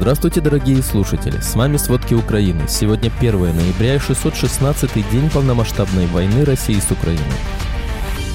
Здравствуйте, дорогие слушатели! С вами «Сводки Украины». Сегодня 1 ноября и 616-й день полномасштабной войны России с Украиной.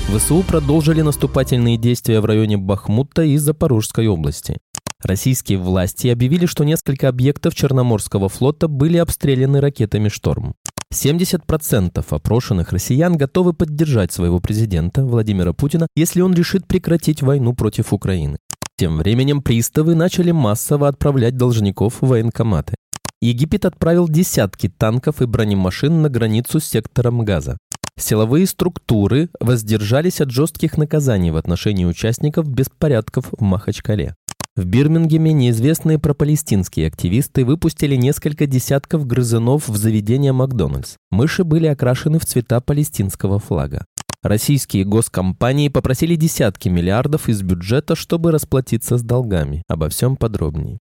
ВСУ продолжили наступательные действия в районе Бахмута и Запорожской области. Российские власти объявили, что несколько объектов Черноморского флота были обстреляны ракетами «Шторм». 70% опрошенных россиян готовы поддержать своего президента Владимира Путина, если он решит прекратить войну против Украины. Тем временем приставы начали массово отправлять должников в военкоматы. Египет отправил десятки танков и бронемашин на границу с сектором Газа. Силовые структуры воздержались от жестких наказаний в отношении участников беспорядков в Махачкале. В Бирмингеме неизвестные пропалестинские активисты выпустили несколько десятков грызунов в заведение Макдональдс. Мыши были окрашены в цвета палестинского флага. Российские госкомпании попросили десятки миллиардов из бюджета, чтобы расплатиться с долгами. Обо всем подробнее.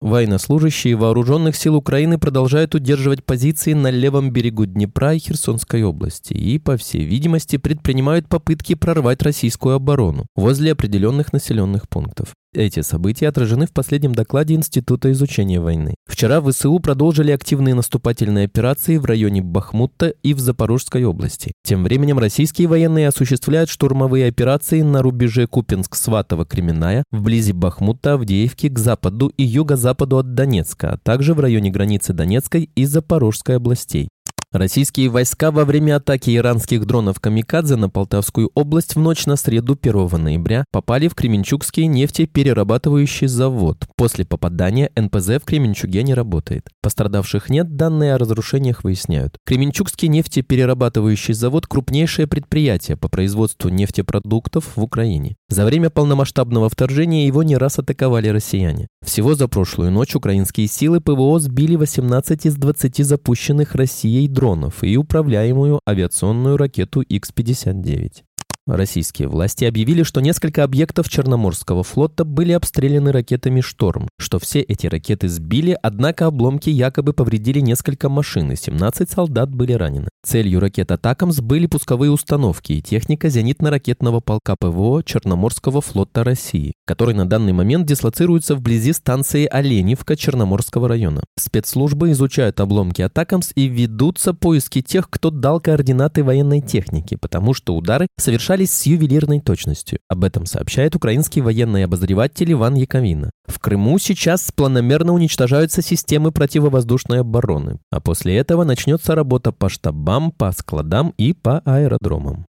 Военнослужащие вооруженных сил Украины продолжают удерживать позиции на левом берегу Днепра и Херсонской области и, по всей видимости, предпринимают попытки прорвать российскую оборону возле определенных населенных пунктов. Эти события отражены в последнем докладе Института изучения войны. Вчера ВСУ продолжили активные наступательные операции в районе Бахмута и в Запорожской области. Тем временем российские военные осуществляют штурмовые операции на рубеже Купинск-Сватово-Кременная, вблизи Бахмута, Авдеевки, к западу и юго-западу от Донецка, а также в районе границы Донецкой и Запорожской областей. Российские войска во время атаки иранских дронов «Камикадзе» на Полтавскую область в ночь на среду 1 ноября попали в Кременчугский нефтеперерабатывающий завод. После попадания НПЗ в Кременчуге не работает. Пострадавших нет, данные о разрушениях выясняют. Кременчугский нефтеперерабатывающий завод – крупнейшее предприятие по производству нефтепродуктов в Украине. За время полномасштабного вторжения его не раз атаковали россияне. Всего за прошлую ночь украинские силы ПВО сбили 18 из 20 запущенных Россией дронов и управляемую авиационную ракету Х-59. Российские власти объявили, что несколько объектов Черноморского флота были обстреляны ракетами «Шторм», что все эти ракеты сбили, однако обломки якобы повредили несколько машин, и 17 солдат были ранены. Целью ракет «Атакамс» были пусковые установки и техника зенитно-ракетного полка ПВО Черноморского флота России, который на данный момент дислоцируется вблизи станции Оленевка Черноморского района. Спецслужбы изучают обломки «Атакамс» и ведутся поиски тех, кто дал координаты военной техники, потому что удары совершали совершались с ювелирной точностью. Об этом сообщает украинский военный обозреватель Иван Яковина. В Крыму сейчас планомерно уничтожаются системы противовоздушной обороны, а после этого начнется работа по штабам, по складам и по аэродромам.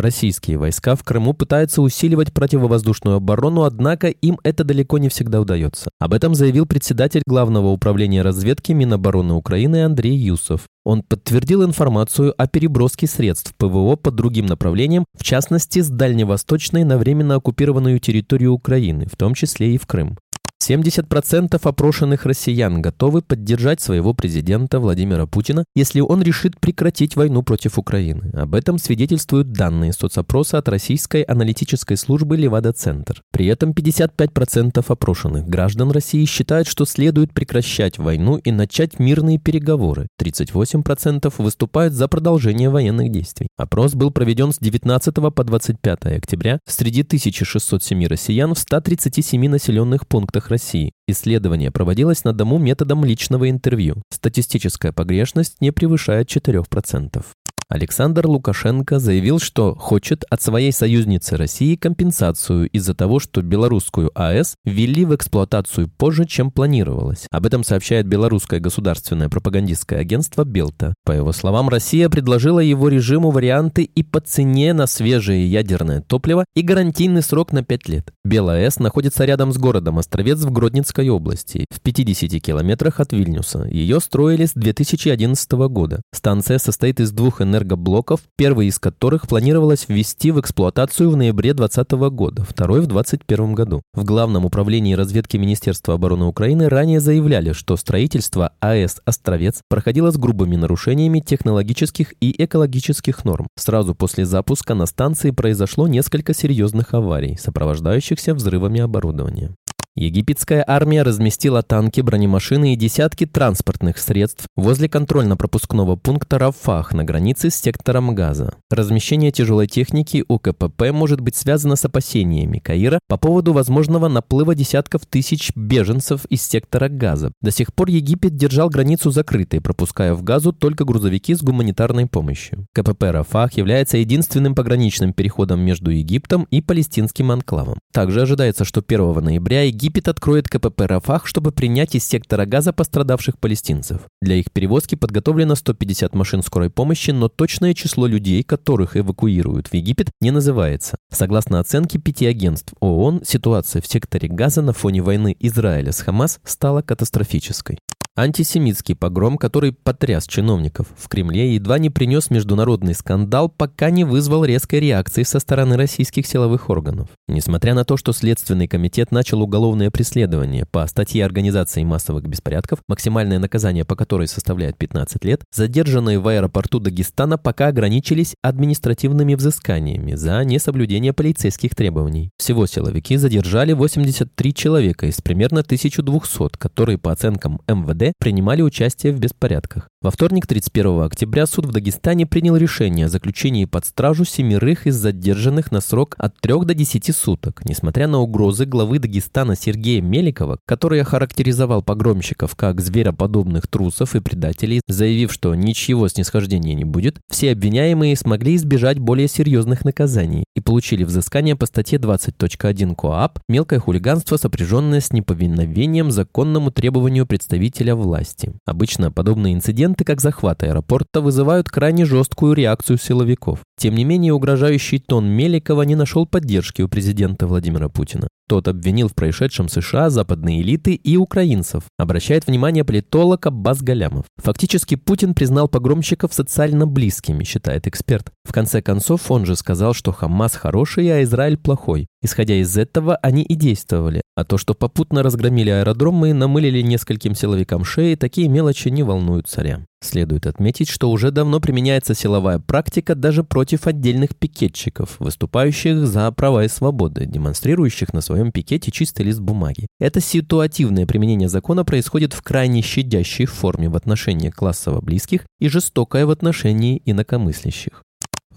Российские войска в Крыму пытаются усиливать противовоздушную оборону, однако им это далеко не всегда удается. Об этом заявил председатель Главного управления разведки Минобороны Украины Андрей Юсов. Он подтвердил информацию о переброске средств ПВО по другим направлениям, в частности, с дальневосточной на временно оккупированную территорию Украины, в том числе и в Крым. 70% опрошенных россиян готовы поддержать своего президента Владимира Путина, если он решит прекратить войну против Украины. Об этом свидетельствуют данные соцопроса от российской аналитической службы «Левада-Центр». При этом 55% опрошенных граждан России считают, что следует прекращать войну и начать мирные переговоры. 38% выступают за продолжение военных действий. Опрос был проведен с 19 по 25 октября среди 1607 россиян в 137 населенных пунктах России. Исследование проводилось на дому методом личного интервью. Статистическая погрешность не превышает 4%. Александр Лукашенко заявил, что хочет от своей союзницы России компенсацию из-за того, что белорусскую АЭС ввели в эксплуатацию позже, чем планировалось. Об этом сообщает белорусское государственное пропагандистское агентство «Белта». По его словам, Россия предложила его режиму варианты и по цене на свежее ядерное топливо и гарантийный срок на 5 лет. БелАЭС находится рядом с городом Островец в Гродненской области, в 50 километрах от Вильнюса. Ее строили с 2011 года. Станция состоит из двух энергоблоков энергоблоков, первый из которых планировалось ввести в эксплуатацию в ноябре 2020 года, второй в 2021 году. В Главном управлении разведки Министерства обороны Украины ранее заявляли, что строительство АЭС «Островец» проходило с грубыми нарушениями технологических и экологических норм. Сразу после запуска на станции произошло несколько серьезных аварий, сопровождающихся взрывами оборудования. Египетская армия разместила танки, бронемашины и десятки транспортных средств возле контрольно-пропускного пункта Рафах на границе с сектором Газа. Размещение тяжелой техники у КПП может быть связано с опасениями Каира по поводу возможного наплыва десятков тысяч беженцев из сектора Газа. До сих пор Египет держал границу закрытой, пропуская в Газу только грузовики с гуманитарной помощью. КПП Рафах является единственным пограничным переходом между Египтом и палестинским анклавом. Также ожидается, что 1 ноября Египет откроет КПП Рафах, чтобы принять из сектора Газа пострадавших палестинцев. Для их перевозки подготовлено 150 машин скорой помощи, но точное число людей, которых эвакуируют в Египет, не называется. Согласно оценке пяти агентств ООН, ситуация в секторе Газа на фоне войны Израиля с Хамас стала катастрофической. Антисемитский погром, который потряс чиновников в Кремле, едва не принес международный скандал, пока не вызвал резкой реакции со стороны российских силовых органов. Несмотря на то, что Следственный комитет начал уголовное преследование по статье организации массовых беспорядков, максимальное наказание по которой составляет 15 лет, задержанные в аэропорту Дагестана пока ограничились административными взысканиями за несоблюдение полицейских требований. Всего силовики задержали 83 человека из примерно 1200, которые по оценкам МВД принимали участие в беспорядках. Во вторник, 31 октября, суд в Дагестане принял решение о заключении под стражу семерых из задержанных на срок от 3 до 10 суток. Несмотря на угрозы главы Дагестана Сергея Меликова, который охарактеризовал погромщиков как звероподобных трусов и предателей, заявив, что ничего снисхождения не будет, все обвиняемые смогли избежать более серьезных наказаний и получили взыскание по статье 20.1 КоАП «Мелкое хулиганство, сопряженное с неповиновением законному требованию представителя власти». Обычно подобные инциденты как захват аэропорта, вызывают крайне жесткую реакцию силовиков. Тем не менее, угрожающий тон Меликова не нашел поддержки у президента Владимира Путина. Тот обвинил в происшедшем США, западные элиты и украинцев, обращает внимание политолог Аббас Галямов. Фактически Путин признал погромщиков социально близкими, считает эксперт. В конце концов, он же сказал, что Хамас хороший, а Израиль плохой. Исходя из этого, они и действовали. А то, что попутно разгромили аэродромы и намылили нескольким силовикам шеи, такие мелочи не волнуют царя. Следует отметить, что уже давно применяется силовая практика даже против отдельных пикетчиков, выступающих за права и свободы, демонстрирующих на своем пикете чистый лист бумаги. Это ситуативное применение закона происходит в крайне щадящей форме в отношении классово близких и жестокое в отношении инакомыслящих.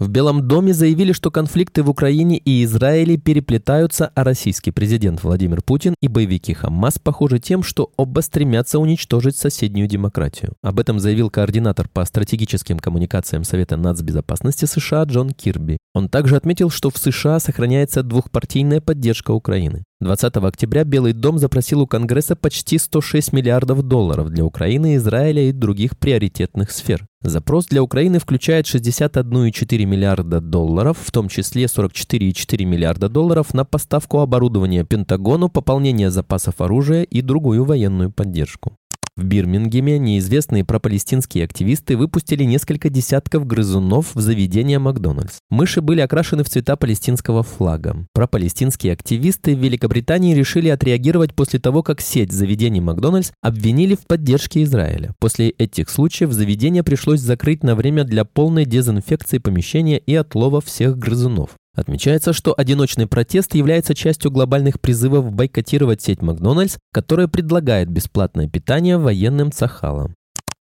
В Белом доме заявили, что конфликты в Украине и Израиле переплетаются, а российский президент Владимир Путин и боевики Хамас похожи тем, что оба стремятся уничтожить соседнюю демократию. Об этом заявил координатор по стратегическим коммуникациям Совета нацбезопасности США Джон Кирби. Он также отметил, что в США сохраняется двухпартийная поддержка Украины. 20 октября Белый дом запросил у Конгресса почти 106 миллиардов долларов для Украины, Израиля и других приоритетных сфер. Запрос для Украины включает 61,4 миллиарда долларов, в том числе 44,4 миллиарда долларов на поставку оборудования Пентагону, пополнение запасов оружия и другую военную поддержку. В Бирмингеме неизвестные пропалестинские активисты выпустили несколько десятков грызунов в заведение Макдональдс. Мыши были окрашены в цвета палестинского флага. Пропалестинские активисты в Великобритании решили отреагировать после того, как сеть заведений Макдональдс обвинили в поддержке Израиля. После этих случаев заведение пришлось закрыть на время для полной дезинфекции помещения и отлова всех грызунов. Отмечается, что одиночный протест является частью глобальных призывов бойкотировать сеть Макдональдс, которая предлагает бесплатное питание военным цахалам.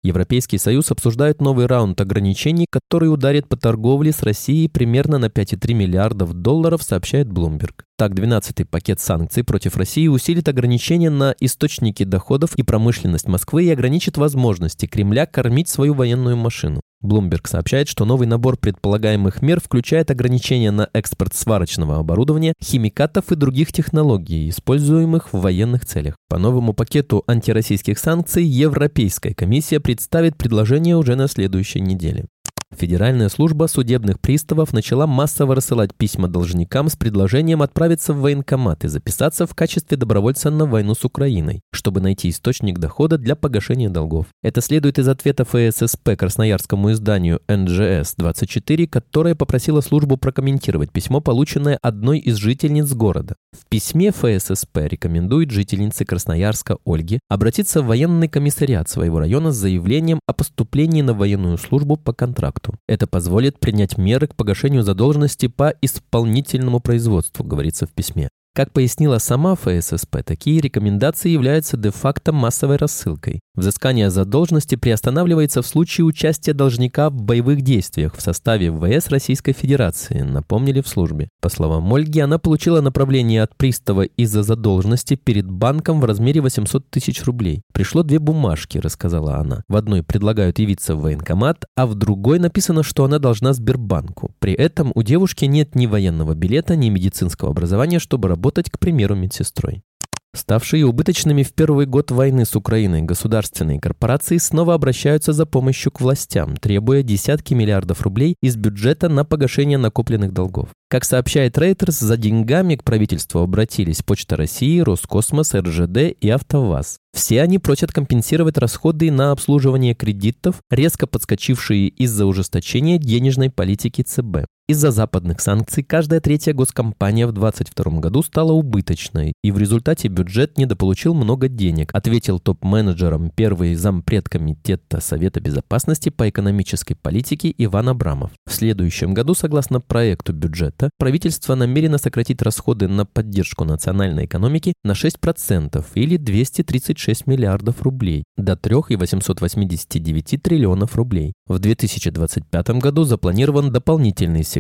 Европейский Союз обсуждает новый раунд ограничений, который ударит по торговле с Россией примерно на 5,3 миллиардов долларов, сообщает Bloomberg. Так, 12-й пакет санкций против России усилит ограничения на источники доходов и промышленность Москвы и ограничит возможности Кремля кормить свою военную машину. Bloomberg сообщает, что новый набор предполагаемых мер включает ограничения на экспорт сварочного оборудования, химикатов и других технологий, используемых в военных целях. По новому пакету антироссийских санкций Европейская комиссия представит предложение уже на следующей неделе. Федеральная служба судебных приставов начала массово рассылать письма должникам с предложением отправиться в военкомат и записаться в качестве добровольца на войну с Украиной, чтобы найти источник дохода для погашения долгов. Это следует из ответа ФССП красноярскому изданию НЖС-24, которое попросило службу прокомментировать письмо, полученное одной из жительниц города. В письме ФССП рекомендует жительнице Красноярска Ольге обратиться в военный комиссариат своего района с заявлением о поступлении на военную службу по контракту контракту. Это позволит принять меры к погашению задолженности по исполнительному производству, говорится в письме. Как пояснила сама ФССП, такие рекомендации являются де-факто массовой рассылкой. Взыскание задолженности приостанавливается в случае участия должника в боевых действиях в составе ВС Российской Федерации, напомнили в службе. По словам Ольги, она получила направление от пристава из-за задолженности перед банком в размере 800 тысяч рублей. Пришло две бумажки, рассказала она. В одной предлагают явиться в военкомат, а в другой написано, что она должна Сбербанку. При этом у девушки нет ни военного билета, ни медицинского образования, чтобы работать работать, к примеру, медсестрой. Ставшие убыточными в первый год войны с Украиной государственные корпорации снова обращаются за помощью к властям, требуя десятки миллиардов рублей из бюджета на погашение накопленных долгов. Как сообщает Reuters, за деньгами к правительству обратились Почта России, Роскосмос, РЖД и АвтоВАЗ. Все они просят компенсировать расходы на обслуживание кредитов, резко подскочившие из-за ужесточения денежной политики ЦБ. Из-за западных санкций каждая третья госкомпания в 2022 году стала убыточной, и в результате бюджет недополучил много денег, ответил топ-менеджером первый зампред комитета Совета безопасности по экономической политике Иван Абрамов. В следующем году, согласно проекту бюджета, правительство намерено сократить расходы на поддержку национальной экономики на 6% или 236 миллиардов рублей до 3,889 триллионов рублей. В 2025 году запланирован дополнительный